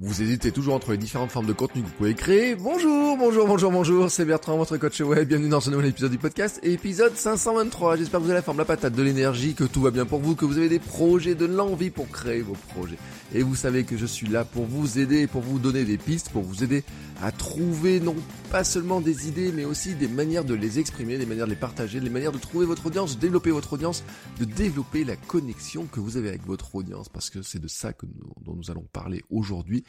Vous hésitez toujours entre les différentes formes de contenu que vous pouvez créer. Bonjour, bonjour, bonjour, bonjour, c'est Bertrand, votre coach web. Bienvenue dans ce nouvel épisode du podcast, épisode 523. J'espère que vous avez la forme, la patate, de l'énergie, que tout va bien pour vous, que vous avez des projets, de l'envie pour créer vos projets. Et vous savez que je suis là pour vous aider, pour vous donner des pistes, pour vous aider à trouver non pas seulement des idées, mais aussi des manières de les exprimer, des manières de les partager, des manières de trouver votre audience, de développer votre audience, de développer la connexion que vous avez avec votre audience, parce que c'est de ça que dont nous allons parler aujourd'hui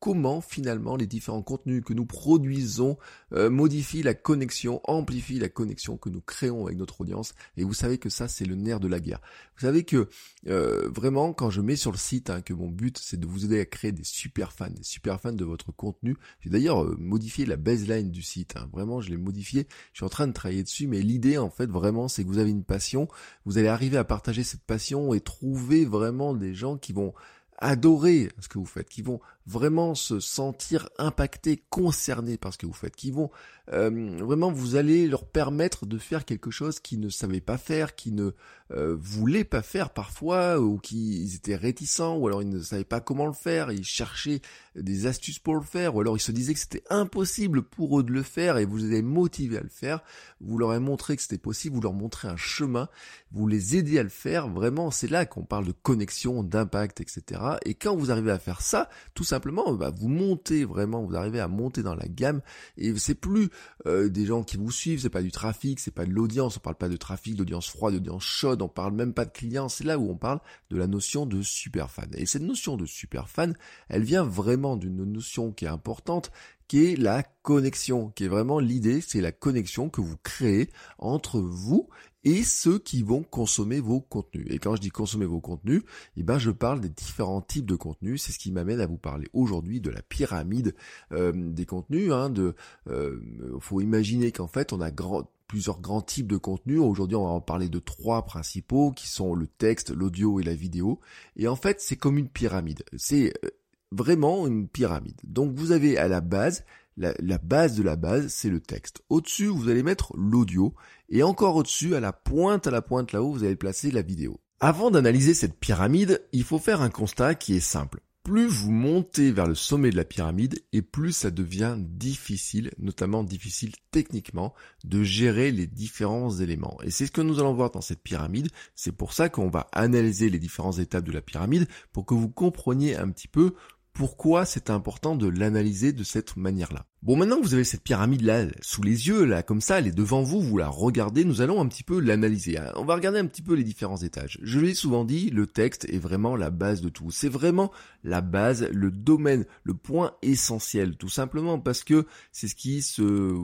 comment finalement les différents contenus que nous produisons euh, modifient la connexion, amplifient la connexion que nous créons avec notre audience. Et vous savez que ça, c'est le nerf de la guerre. Vous savez que euh, vraiment, quand je mets sur le site hein, que mon but, c'est de vous aider à créer des super fans, des super fans de votre contenu. J'ai d'ailleurs euh, modifié la baseline du site. Hein. Vraiment, je l'ai modifié. Je suis en train de travailler dessus, mais l'idée, en fait, vraiment, c'est que vous avez une passion. Vous allez arriver à partager cette passion et trouver vraiment des gens qui vont adorer ce que vous faites, qui vont vraiment se sentir impactés, concernés par ce que vous faites, qui vont euh, vraiment vous allez leur permettre de faire quelque chose qu'ils ne savaient pas faire, qu'ils ne euh, voulaient pas faire parfois, ou qu'ils étaient réticents, ou alors ils ne savaient pas comment le faire, ils cherchaient des astuces pour le faire, ou alors ils se disaient que c'était impossible pour eux de le faire, et vous les avez motivés à le faire, vous leur avez montré que c'était possible, vous leur montrez un chemin, vous les aidez à le faire, vraiment c'est là qu'on parle de connexion, d'impact, etc. Et quand vous arrivez à faire ça, tout simplement, bah, vous montez vraiment, vous arrivez à monter dans la gamme, et c'est plus euh, des gens qui vous suivent, c'est pas du trafic, c'est pas de l'audience, on parle pas de trafic, d'audience froide, d'audience chaude, on parle même pas de clients, c'est là où on parle de la notion de super fan. Et cette notion de super fan, elle vient vraiment d'une notion qui est importante, qui est la connexion, qui est vraiment l'idée, c'est la connexion que vous créez entre vous et ceux qui vont consommer vos contenus. Et quand je dis consommer vos contenus, eh ben je parle des différents types de contenus. C'est ce qui m'amène à vous parler aujourd'hui de la pyramide euh, des contenus. Hein, de, euh, faut imaginer qu'en fait on a plusieurs grands types de contenus. Aujourd'hui, on va en parler de trois principaux qui sont le texte, l'audio et la vidéo. Et en fait, c'est comme une pyramide. C'est euh, vraiment une pyramide. Donc vous avez à la base la, base de la base, c'est le texte. Au-dessus, vous allez mettre l'audio, et encore au-dessus, à la pointe, à la pointe là-haut, vous allez placer la vidéo. Avant d'analyser cette pyramide, il faut faire un constat qui est simple. Plus vous montez vers le sommet de la pyramide, et plus ça devient difficile, notamment difficile techniquement, de gérer les différents éléments. Et c'est ce que nous allons voir dans cette pyramide. C'est pour ça qu'on va analyser les différentes étapes de la pyramide, pour que vous compreniez un petit peu pourquoi c'est important de l'analyser de cette manière-là. Bon, maintenant que vous avez cette pyramide là sous les yeux, là comme ça, elle est devant vous, vous la regardez, nous allons un petit peu l'analyser. Hein. On va regarder un petit peu les différents étages. Je l'ai souvent dit, le texte est vraiment la base de tout. C'est vraiment la base, le domaine, le point essentiel, tout simplement parce que c'est ce qui se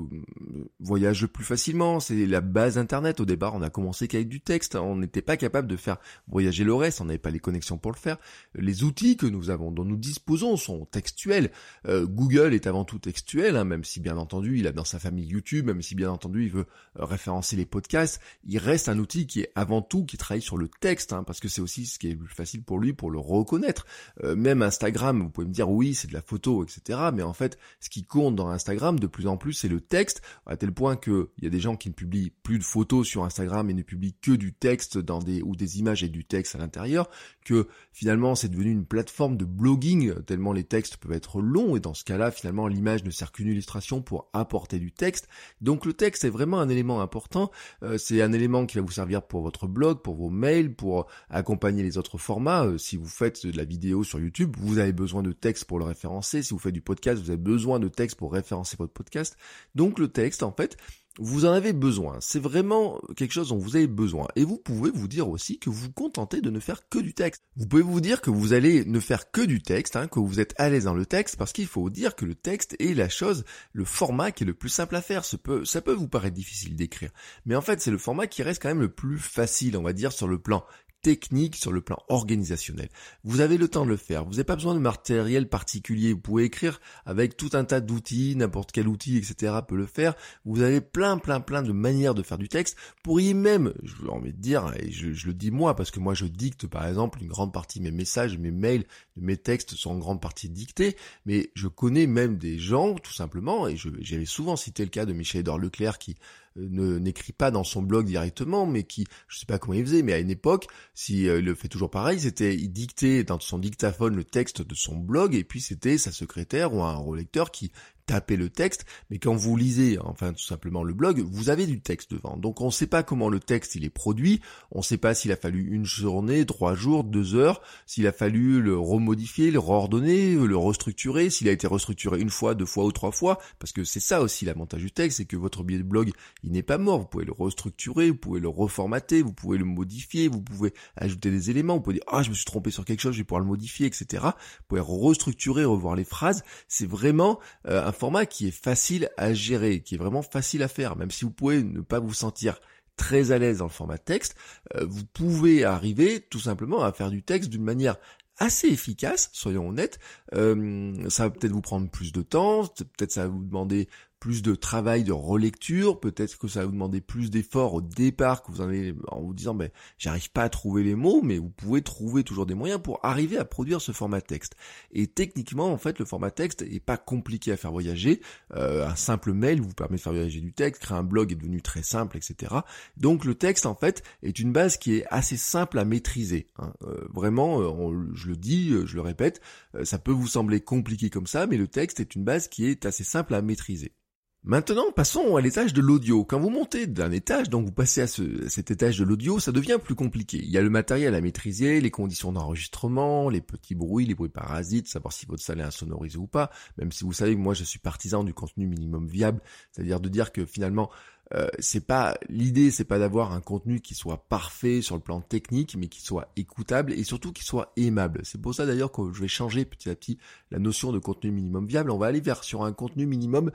voyage le plus facilement. C'est la base Internet. Au départ, on a commencé qu'avec du texte. On n'était pas capable de faire voyager le reste. On n'avait pas les connexions pour le faire. Les outils que nous avons, dont nous disposons, sont textuels. Euh, Google est avant tout textuel Hein, même si bien entendu il a dans sa famille YouTube, même si bien entendu il veut euh, référencer les podcasts, il reste un outil qui est avant tout qui travaille sur le texte, hein, parce que c'est aussi ce qui est plus facile pour lui pour le reconnaître. Euh, même Instagram, vous pouvez me dire oui c'est de la photo, etc. Mais en fait, ce qui compte dans Instagram de plus en plus c'est le texte, à tel point que il y a des gens qui ne publient plus de photos sur Instagram et ne publient que du texte dans des ou des images et du texte à l'intérieur, que finalement c'est devenu une plateforme de blogging tellement les textes peuvent être longs et dans ce cas-là finalement l'image ne sert qu'une illustration pour apporter du texte. Donc le texte est vraiment un élément important. Euh, c'est un élément qui va vous servir pour votre blog, pour vos mails, pour accompagner les autres formats. Euh, si vous faites de la vidéo sur YouTube, vous avez besoin de texte pour le référencer. Si vous faites du podcast, vous avez besoin de texte pour référencer votre podcast. Donc le texte, en fait, vous en avez besoin. C'est vraiment quelque chose dont vous avez besoin. Et vous pouvez vous dire aussi que vous vous contentez de ne faire que du texte. Vous pouvez vous dire que vous allez ne faire que du texte, hein, que vous êtes à l'aise dans le texte, parce qu'il faut dire que le texte est la chose, le format qui est le plus simple à faire. Ça peut, ça peut vous paraître difficile d'écrire. Mais en fait, c'est le format qui reste quand même le plus facile, on va dire, sur le plan technique, sur le plan organisationnel. Vous avez le temps de le faire. Vous n'avez pas besoin de matériel particulier. Vous pouvez écrire avec tout un tas d'outils, n'importe quel outil, etc. peut le faire. Vous avez plein, plein, plein de manières de faire du texte. Vous pourriez même, je veux envie de dire, et je, le dis moi, parce que moi je dicte par exemple une grande partie de mes messages, mes mails, mes textes sont en grande partie dictés, mais je connais même des gens, tout simplement, et j'avais souvent cité le cas de Michel Edouard Leclerc qui ne n'écrit pas dans son blog directement, mais qui, je sais pas comment il faisait, mais à une époque, si euh, il le fait toujours pareil, c'était il dictait dans son dictaphone le texte de son blog, et puis c'était sa secrétaire ou un relecteur qui tapez le texte, mais quand vous lisez, enfin tout simplement le blog, vous avez du texte devant. Donc on ne sait pas comment le texte il est produit, on ne sait pas s'il a fallu une journée, trois jours, deux heures, s'il a fallu le remodifier, le reordonner, le restructurer, s'il a été restructuré une fois, deux fois ou trois fois, parce que c'est ça aussi l'avantage du texte, c'est que votre billet de blog il n'est pas mort, vous pouvez le restructurer, vous pouvez le reformater, vous pouvez le modifier, vous pouvez ajouter des éléments, vous pouvez dire ah je me suis trompé sur quelque chose, je vais pouvoir le modifier, etc. Vous pouvez restructurer, revoir les phrases, c'est vraiment euh, un format qui est facile à gérer, qui est vraiment facile à faire, même si vous pouvez ne pas vous sentir très à l'aise dans le format texte, euh, vous pouvez arriver tout simplement à faire du texte d'une manière assez efficace, soyons honnêtes. Euh, ça va peut-être vous prendre plus de temps, peut-être ça va vous demander plus de travail de relecture, peut-être que ça va vous demander plus d'efforts au départ que vous en avez en vous disant ben j'arrive pas à trouver les mots, mais vous pouvez trouver toujours des moyens pour arriver à produire ce format texte. Et techniquement en fait le format texte est pas compliqué à faire voyager. Euh, un simple mail vous permet de faire voyager du texte, créer un blog est devenu très simple, etc. Donc le texte en fait est une base qui est assez simple à maîtriser. Hein. Euh, vraiment, euh, je le dis, je le répète, ça peut vous sembler compliqué comme ça, mais le texte est une base qui est assez simple à maîtriser. Maintenant, passons à l'étage de l'audio. Quand vous montez d'un étage, donc vous passez à, cet étage de l'audio, ça devient plus compliqué. Il y a le matériel à maîtriser, les conditions d'enregistrement, les petits bruits, les bruits parasites, savoir si votre salle est insonorisée ou pas. Même si vous savez que moi je suis partisan du contenu minimum viable, c'est-à-dire de dire que finalement euh, c'est pas l'idée, c'est pas d'avoir un contenu qui soit parfait sur le plan technique, mais qui soit écoutable et surtout qui soit aimable. C'est pour ça d'ailleurs que je vais changer petit à petit la notion de contenu minimum viable. On va aller vers sur un contenu minimum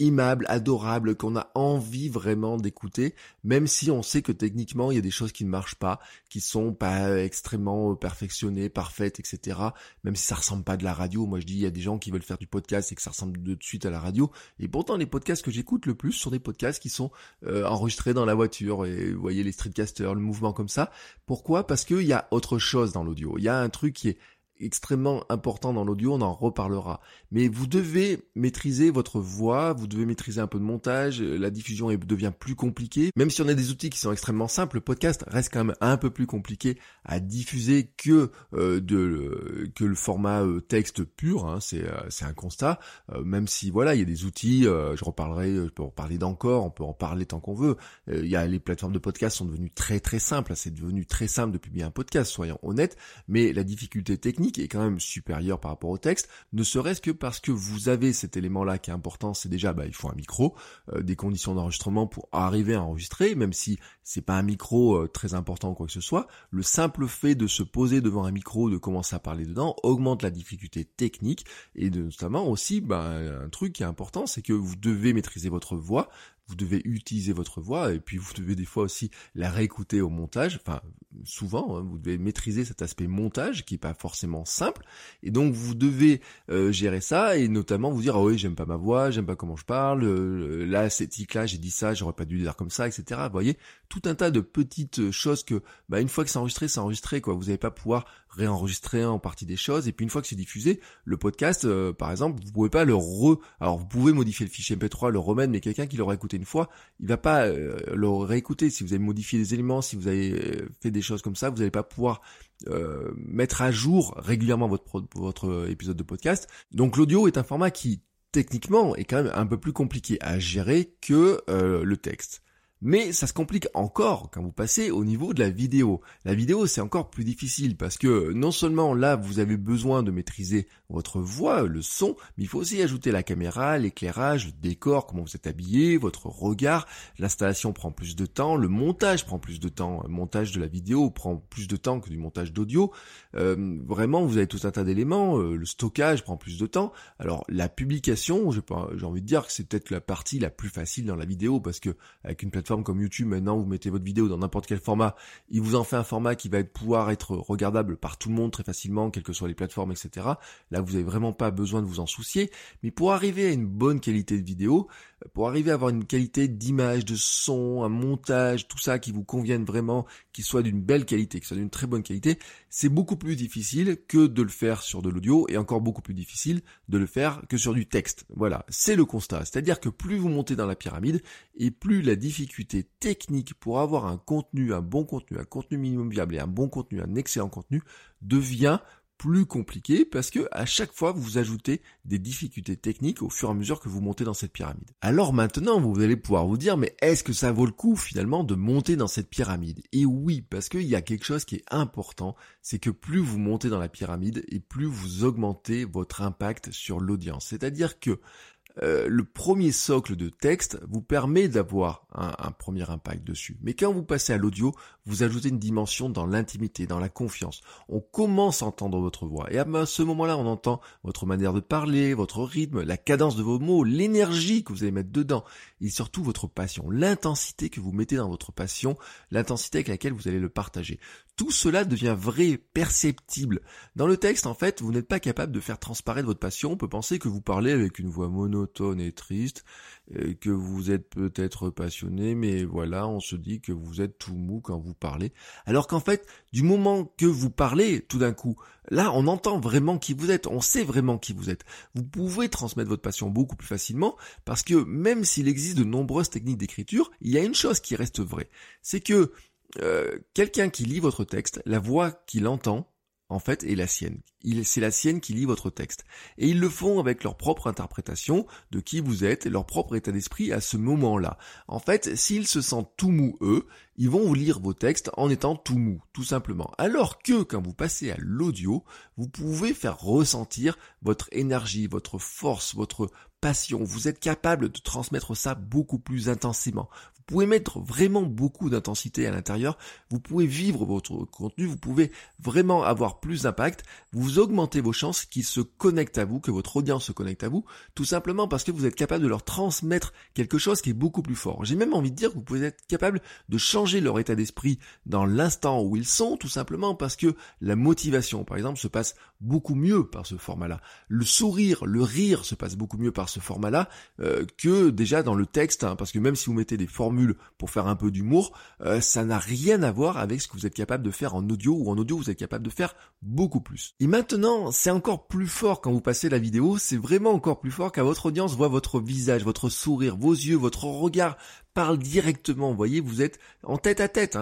aimable, adorable, qu'on a envie vraiment d'écouter, même si on sait que techniquement il y a des choses qui ne marchent pas, qui sont pas extrêmement perfectionnées, parfaites, etc. Même si ça ressemble pas de la radio. Moi je dis il y a des gens qui veulent faire du podcast et que ça ressemble de suite à la radio. Et pourtant les podcasts que j'écoute le plus sont des podcasts qui sont euh, enregistrés dans la voiture. Et vous voyez les streetcasters, le mouvement comme ça. Pourquoi? Parce qu'il y a autre chose dans l'audio. Il y a un truc qui est extrêmement important dans l'audio, on en reparlera. Mais vous devez maîtriser votre voix, vous devez maîtriser un peu de montage, la diffusion devient plus compliquée. Même si on a des outils qui sont extrêmement simples, le podcast reste quand même un peu plus compliqué à diffuser que euh, de que le format euh, texte pur, hein, c'est euh, un constat. même si voilà, il y a des outils, je reparlerai, je peux en parler d'encore, on peut en parler tant qu'on veut. il y a les plateformes de podcast sont devenues très très simples, c'est devenu très simple de publier un podcast, soyons honnêtes, mais la difficulté technique qui est quand même supérieur par rapport au texte, ne serait-ce que parce que vous avez cet élément-là qui est important, c'est déjà, bah, il faut un micro, euh, des conditions d'enregistrement pour arriver à enregistrer, même si c'est pas un micro euh, très important ou quoi que ce soit, le simple fait de se poser devant un micro, de commencer à parler dedans, augmente la difficulté technique, et notamment aussi, bah, un truc qui est important, c'est que vous devez maîtriser votre voix, vous devez utiliser votre voix et puis vous devez des fois aussi la réécouter au montage. Enfin, souvent, hein, vous devez maîtriser cet aspect montage qui est pas forcément simple. Et donc vous devez euh, gérer ça et notamment vous dire ah oui j'aime pas ma voix, j'aime pas comment je parle, là c'est là j'ai dit ça, j'aurais pas dû dire comme ça, etc. Vous voyez tout un tas de petites choses que bah une fois que c'est enregistré, c'est enregistré quoi. Vous n'allez pas pouvoir réenregistrer en partie des choses et puis une fois que c'est diffusé, le podcast euh, par exemple, vous pouvez pas le re alors vous pouvez modifier le fichier MP3, le remettre mais quelqu'un qui l'aura écouté une fois, il va pas euh, le réécouter si vous avez modifié des éléments, si vous avez euh, fait des choses comme ça, vous n'allez pas pouvoir mettre à jour régulièrement votre votre épisode de podcast. Donc l'audio est un format qui techniquement est quand même un peu plus compliqué à gérer que le texte. Mais ça se complique encore quand vous passez au niveau de la vidéo. La vidéo c'est encore plus difficile parce que non seulement là vous avez besoin de maîtriser votre voix, le son, mais il faut aussi ajouter la caméra, l'éclairage, le décor, comment vous êtes habillé, votre regard. L'installation prend plus de temps, le montage prend plus de temps. Le montage de la vidéo prend plus de temps que du montage d'audio. Euh, vraiment vous avez tout un tas d'éléments. Euh, le stockage prend plus de temps. Alors la publication, j'ai envie de dire que c'est peut-être la partie la plus facile dans la vidéo parce que avec une plateforme comme YouTube, maintenant vous mettez votre vidéo dans n'importe quel format, il vous en fait un format qui va pouvoir être regardable par tout le monde très facilement, quelles que soient les plateformes, etc. Là, vous n'avez vraiment pas besoin de vous en soucier. Mais pour arriver à une bonne qualité de vidéo, pour arriver à avoir une qualité d'image, de son, un montage, tout ça qui vous convienne vraiment, qui soit d'une belle qualité, qui soit d'une très bonne qualité, c'est beaucoup plus difficile que de le faire sur de l'audio et encore beaucoup plus difficile de le faire que sur du texte. Voilà, c'est le constat. C'est-à-dire que plus vous montez dans la pyramide et plus la difficulté technique pour avoir un contenu, un bon contenu, un contenu minimum viable et un bon contenu, un excellent contenu devient plus compliqué parce que à chaque fois vous ajoutez des difficultés techniques au fur et à mesure que vous montez dans cette pyramide. Alors maintenant vous allez pouvoir vous dire mais est-ce que ça vaut le coup finalement de monter dans cette pyramide? Et oui parce qu'il y a quelque chose qui est important, c'est que plus vous montez dans la pyramide et plus vous augmentez votre impact sur l'audience. C'est-à-dire que euh, le premier socle de texte vous permet d'avoir un, premier impact dessus. Mais quand vous passez à l'audio, vous ajoutez une dimension dans l'intimité, dans la confiance. On commence à entendre votre voix. Et à ce moment-là, on entend votre manière de parler, votre rythme, la cadence de vos mots, l'énergie que vous allez mettre dedans. Et surtout votre passion, l'intensité que vous mettez dans votre passion, l'intensité avec laquelle vous allez le partager tout cela devient vrai, perceptible. Dans le texte, en fait, vous n'êtes pas capable de faire transparaître votre passion. On peut penser que vous parlez avec une voix monotone et triste, que vous êtes peut-être passionné, mais voilà, on se dit que vous êtes tout mou quand vous parlez. Alors qu'en fait, du moment que vous parlez, tout d'un coup, là, on entend vraiment qui vous êtes, on sait vraiment qui vous êtes. Vous pouvez transmettre votre passion beaucoup plus facilement, parce que même s'il existe de nombreuses techniques d'écriture, il y a une chose qui reste vraie. C'est que euh, quelqu'un qui lit votre texte, la voix qu'il entend, en fait, est la sienne. C'est la sienne qui lit votre texte. Et ils le font avec leur propre interprétation de qui vous êtes leur propre état d'esprit à ce moment-là. En fait, s'ils se sentent tout mou, eux, ils vont vous lire vos textes en étant tout mou, tout simplement. Alors que quand vous passez à l'audio, vous pouvez faire ressentir votre énergie, votre force, votre passion. Vous êtes capable de transmettre ça beaucoup plus intensément pouvez mettre vraiment beaucoup d'intensité à l'intérieur, vous pouvez vivre votre contenu, vous pouvez vraiment avoir plus d'impact, vous augmentez vos chances qu'ils se connectent à vous, que votre audience se connecte à vous, tout simplement parce que vous êtes capable de leur transmettre quelque chose qui est beaucoup plus fort. J'ai même envie de dire que vous pouvez être capable de changer leur état d'esprit dans l'instant où ils sont, tout simplement parce que la motivation, par exemple, se passe beaucoup mieux par ce format-là. Le sourire, le rire se passe beaucoup mieux par ce format-là euh, que déjà dans le texte, hein, parce que même si vous mettez des formules pour faire un peu d'humour, euh, ça n'a rien à voir avec ce que vous êtes capable de faire en audio ou en audio vous êtes capable de faire beaucoup plus. Et maintenant, c'est encore plus fort quand vous passez la vidéo, c'est vraiment encore plus fort quand votre audience voit votre visage, votre sourire, vos yeux, votre regard directement. Voyez, vous êtes en tête à tête.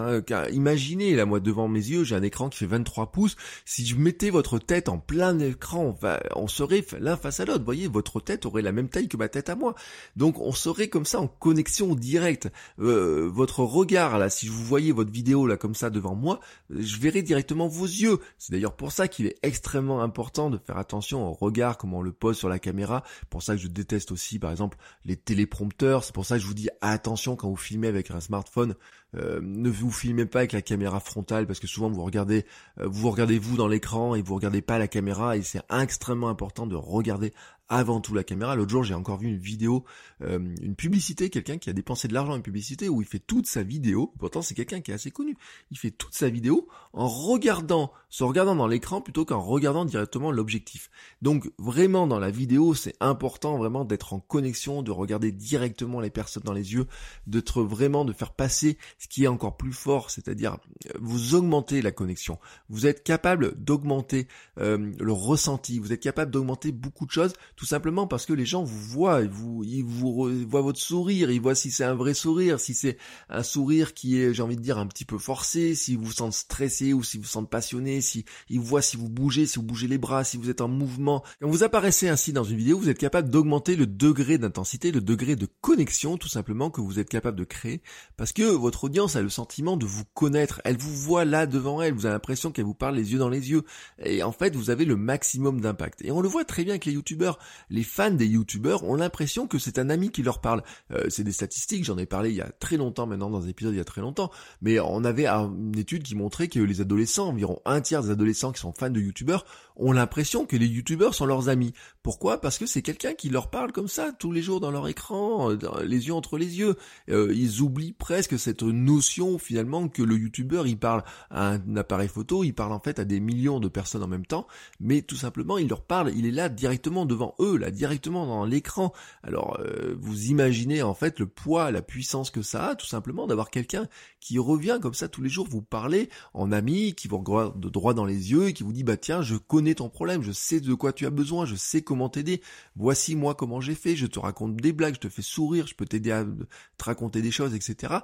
Imaginez, là, moi, devant mes yeux, j'ai un écran qui fait 23 pouces. Si je mettais votre tête en plein écran, on serait l'un face à l'autre. Voyez, votre tête aurait la même taille que ma tête à moi. Donc, on serait comme ça en connexion directe. Euh, votre regard, là, si vous voyais votre vidéo, là, comme ça, devant moi, je verrais directement vos yeux. C'est d'ailleurs pour ça qu'il est extrêmement important de faire attention au regard, comment on le pose sur la caméra. Pour ça que je déteste aussi, par exemple, les téléprompteurs. C'est pour ça que je vous dis attention quand vous filmez avec un smartphone euh, ne vous filmez pas avec la caméra frontale parce que souvent vous regardez euh, vous regardez vous dans l'écran et vous regardez pas la caméra et c'est extrêmement important de regarder avant tout la caméra. L'autre jour, j'ai encore vu une vidéo, euh, une publicité, quelqu'un qui a dépensé de l'argent en une publicité où il fait toute sa vidéo. Pourtant, c'est quelqu'un qui est assez connu. Il fait toute sa vidéo en regardant, se regardant dans l'écran plutôt qu'en regardant directement l'objectif. Donc, vraiment, dans la vidéo, c'est important vraiment d'être en connexion, de regarder directement les personnes dans les yeux, d'être vraiment, de faire passer ce qui est encore plus fort, c'est-à-dire euh, vous augmentez la connexion. Vous êtes capable d'augmenter euh, le ressenti, vous êtes capable d'augmenter beaucoup de choses, tout simplement parce que les gens vous voient, ils vous, ils vous voient votre sourire, ils voient si c'est un vrai sourire, si c'est un sourire qui est, j'ai envie de dire, un petit peu forcé, si vous vous sentez stressé ou si vous vous sentez passionné, si ils voient si vous bougez, si vous bougez les bras, si vous êtes en mouvement. Quand vous apparaissez ainsi dans une vidéo, vous êtes capable d'augmenter le degré d'intensité, le degré de connexion, tout simplement, que vous êtes capable de créer, parce que votre audience a le sentiment de vous connaître. Elle vous voit là devant elle. Vous avez l'impression qu'elle vous parle les yeux dans les yeux. Et en fait, vous avez le maximum d'impact. Et on le voit très bien avec les youtubeurs. Les fans des youtubeurs ont l'impression que c'est un ami qui leur parle. Euh, c'est des statistiques. J'en ai parlé il y a très longtemps maintenant dans un épisode il y a très longtemps. Mais on avait une étude qui montrait que les adolescents, environ un tiers des adolescents qui sont fans de youtubeurs, ont l'impression que les youtubeurs sont leurs amis. Pourquoi? Parce que c'est quelqu'un qui leur parle comme ça tous les jours dans leur écran, euh, les yeux entre les yeux. Euh, ils oublient presque cette notion finalement que le youtubeur il parle à un appareil photo, il parle en fait à des millions de personnes en même temps, mais tout simplement il leur parle, il est là directement devant eux, là directement dans l'écran. Alors euh, vous imaginez en fait le poids, la puissance que ça a tout simplement d'avoir quelqu'un qui revient comme ça tous les jours vous parler en ami, qui vous regarde de droit dans les yeux et qui vous dit bah tiens je connais ton problème, je sais de quoi tu as besoin, je sais comment t'aider, voici moi comment j'ai fait, je te raconte des blagues, je te fais sourire, je peux t'aider à te raconter des choses, etc.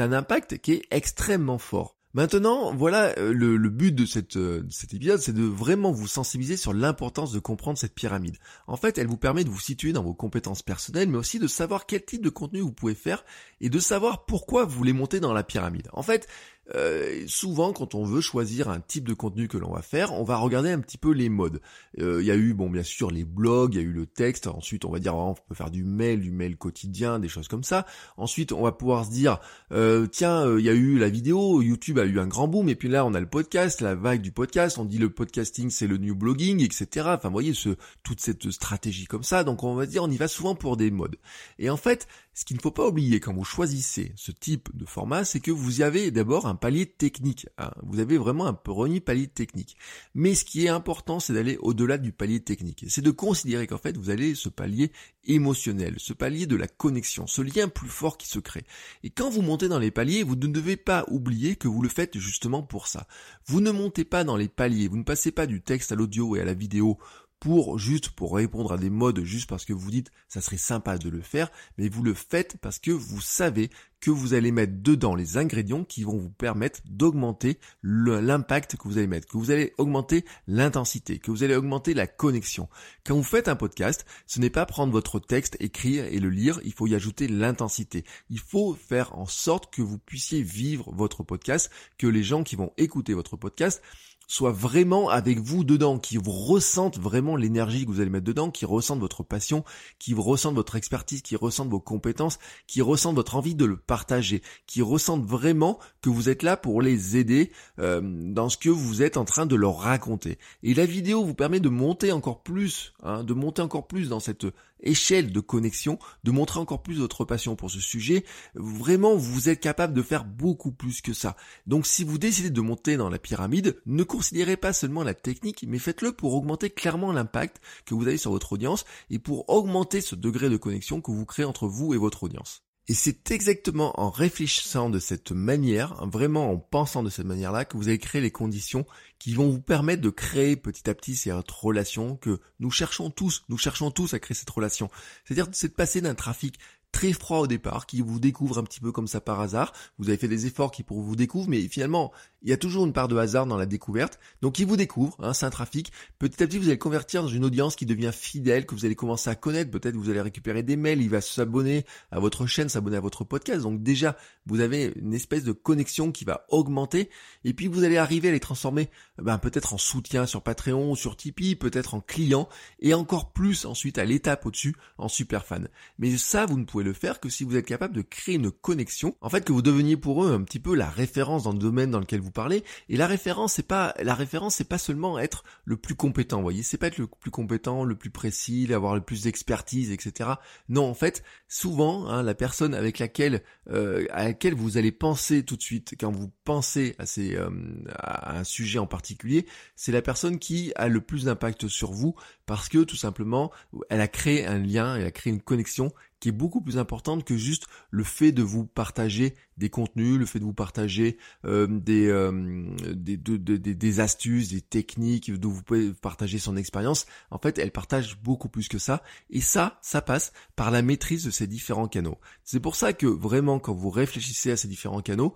Un impact qui est extrêmement fort. Maintenant, voilà, euh, le, but de, euh, de cet épisode, c'est de vraiment vous sensibiliser sur l'importance de comprendre cette pyramide. En fait, elle vous permet de vous situer dans vos compétences personnelles, mais aussi de savoir quel type de contenu vous pouvez faire et de savoir pourquoi vous voulez monter dans la pyramide. En fait, euh, souvent quand on veut choisir un type de contenu que l'on va faire, on va regarder un petit peu les modes. Euh, il y a eu, bon bien sûr, les blogs, il y a eu le texte, ensuite on va dire, on peut faire du mail, du mail quotidien, des choses comme ça. Ensuite on va pouvoir se dire, euh, tiens, il y a eu la vidéo, YouTube a eu un grand boom, et puis là on a le podcast, la vague du podcast, on dit le podcasting c'est le new blogging, etc. Enfin voyez, ce, toute cette stratégie comme ça, donc on va dire, on y va souvent pour des modes. Et en fait, ce qu'il ne faut pas oublier quand vous choisissez ce type de format, c'est que vous avez d'abord un palier technique. Hein. Vous avez vraiment un premier palier technique. Mais ce qui est important, c'est d'aller au-delà du palier technique. C'est de considérer qu'en fait, vous allez ce palier émotionnel, ce palier de la connexion, ce lien plus fort qui se crée. Et quand vous montez dans les paliers, vous ne devez pas oublier que vous le faites justement pour ça. Vous ne montez pas dans les paliers, vous ne passez pas du texte à l'audio et à la vidéo pour juste pour répondre à des modes juste parce que vous dites ça serait sympa de le faire, mais vous le faites parce que vous savez que vous allez mettre dedans les ingrédients qui vont vous permettre d'augmenter l'impact que vous allez mettre, que vous allez augmenter l'intensité, que vous allez augmenter la connexion. Quand vous faites un podcast, ce n'est pas prendre votre texte, écrire et le lire, il faut y ajouter l'intensité. Il faut faire en sorte que vous puissiez vivre votre podcast, que les gens qui vont écouter votre podcast soit vraiment avec vous dedans, qui vous ressentent vraiment l'énergie que vous allez mettre dedans, qui ressentent votre passion, qui ressentent votre expertise, qui ressentent vos compétences, qui ressentent votre envie de le partager, qui ressentent vraiment que vous êtes là pour les aider euh, dans ce que vous êtes en train de leur raconter. Et la vidéo vous permet de monter encore plus, hein, de monter encore plus dans cette échelle de connexion, de montrer encore plus votre passion pour ce sujet. Vraiment, vous êtes capable de faire beaucoup plus que ça. Donc si vous décidez de monter dans la pyramide, ne considérez pas seulement la technique, mais faites-le pour augmenter clairement l'impact que vous avez sur votre audience et pour augmenter ce degré de connexion que vous créez entre vous et votre audience. Et c'est exactement en réfléchissant de cette manière, vraiment en pensant de cette manière-là, que vous allez créer les conditions qui vont vous permettre de créer petit à petit cette relation que nous cherchons tous. Nous cherchons tous à créer cette relation. C'est-à-dire, c'est de passer d'un trafic très froid au départ, qui vous découvre un petit peu comme ça par hasard. Vous avez fait des efforts qui pour vous découvrent, mais finalement, il y a toujours une part de hasard dans la découverte. Donc il vous découvre, hein, c'est un trafic. Petit à petit, vous allez convertir dans une audience qui devient fidèle, que vous allez commencer à connaître. Peut-être vous allez récupérer des mails, il va s'abonner à votre chaîne, s'abonner à votre podcast. Donc déjà, vous avez une espèce de connexion qui va augmenter. Et puis vous allez arriver à les transformer ben, peut-être en soutien sur Patreon ou sur Tipeee, peut-être en client, et encore plus ensuite à l'étape au-dessus en super fan. Mais ça, vous ne pouvez le faire que si vous êtes capable de créer une connexion. En fait, que vous deveniez pour eux un petit peu la référence dans le domaine dans lequel vous parlez. Et la référence, c'est pas la référence, c'est pas seulement être le plus compétent. Voyez, c'est pas être le plus compétent, le plus précis, avoir le plus d'expertise, etc. Non, en fait, souvent, hein, la personne avec laquelle euh, à laquelle vous allez penser tout de suite quand vous pensez à, ces, euh, à un sujet en particulier, c'est la personne qui a le plus d'impact sur vous parce que tout simplement, elle a créé un lien, elle a créé une connexion qui est beaucoup plus importante que juste le fait de vous partager des contenus, le fait de vous partager euh, des, euh, des, des, astuces, des techniques, de vous pouvez partager son expérience. En fait, elle partage beaucoup plus que ça. Et ça, ça passe par la maîtrise de ces différents canaux. C'est pour ça que vraiment, quand vous réfléchissez à ces différents canaux,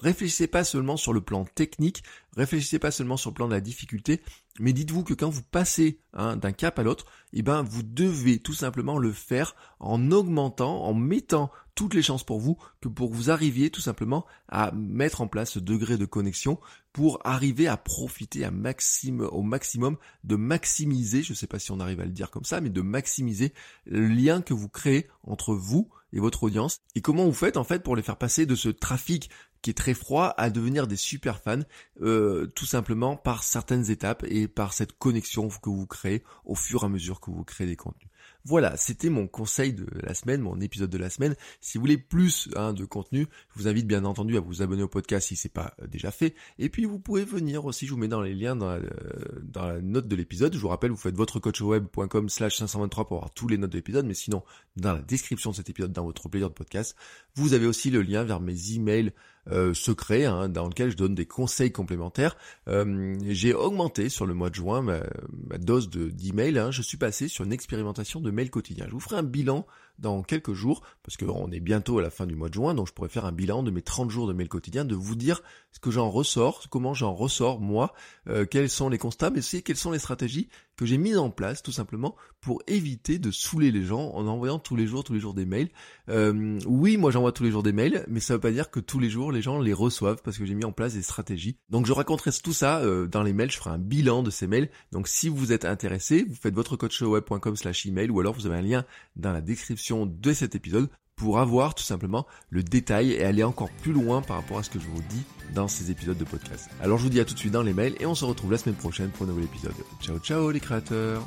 réfléchissez pas seulement sur le plan technique, réfléchissez pas seulement sur le plan de la difficulté, Mais dites-vous que quand vous passez hein, d'un cap à l'autre, eh ben vous devez tout simplement le faire en augmentant, en mettant toutes les chances pour vous que pour vous arriviez tout simplement à mettre en place ce degré de connexion pour arriver à profiter au maximum, de maximiser, je ne sais pas si on arrive à le dire comme ça, mais de maximiser le lien que vous créez entre vous et votre audience et comment vous faites en fait pour les faire passer de ce trafic qui est très froid à devenir des super fans euh, tout simplement par certaines étapes et par cette connexion que vous créez au fur et à mesure que vous créez des contenus. Voilà, c'était mon conseil de la semaine, mon épisode de la semaine. Si vous voulez plus hein, de contenu, je vous invite bien entendu à vous abonner au podcast si c'est pas euh, déjà fait. Et puis vous pouvez venir aussi, je vous mets dans les liens dans la, euh, dans la note de l'épisode. Je vous rappelle, vous faites votrecoachweb.com slash 523 pour avoir tous les notes de l'épisode, mais sinon, dans la description de cet épisode, dans votre player de podcast, vous avez aussi le lien vers mes emails euh, secret hein, dans lequel je donne des conseils complémentaires. Euh, j'ai augmenté sur le mois de juin ma, dose de d'email. Hein. Je suis passé sur une expérimentation de mail quotidien. Je vous ferai un bilan dans quelques jours, parce qu'on est bientôt à la fin du mois de juin, donc je pourrais faire un bilan de mes 30 jours de mail quotidien, de vous dire ce que j'en ressors, comment j'en ressors moi, euh, quels sont les constats, mais aussi quelles sont les stratégies que j'ai mises en place tout simplement pour éviter de saouler les gens en envoyant tous les jours, tous les jours des mails. Euh, oui, moi j'envoie tous les jours des mails, mais ça veut pas dire que tous les jours les gens les reçoivent parce que j'ai mis en place des stratégies. Donc je raconterai tout ça euh, dans les mails, je ferai un bilan de ces mails. Donc si vous êtes intéressé, vous faites votre web.com slash email ou alors vous avez un lien dans la description de cet épisode pour avoir tout simplement le détail et aller encore plus loin par rapport à ce que je vous dis dans ces épisodes de podcast. Alors je vous dis à tout de suite dans les mails et on se retrouve la semaine prochaine pour un nouvel épisode. Ciao ciao les créateurs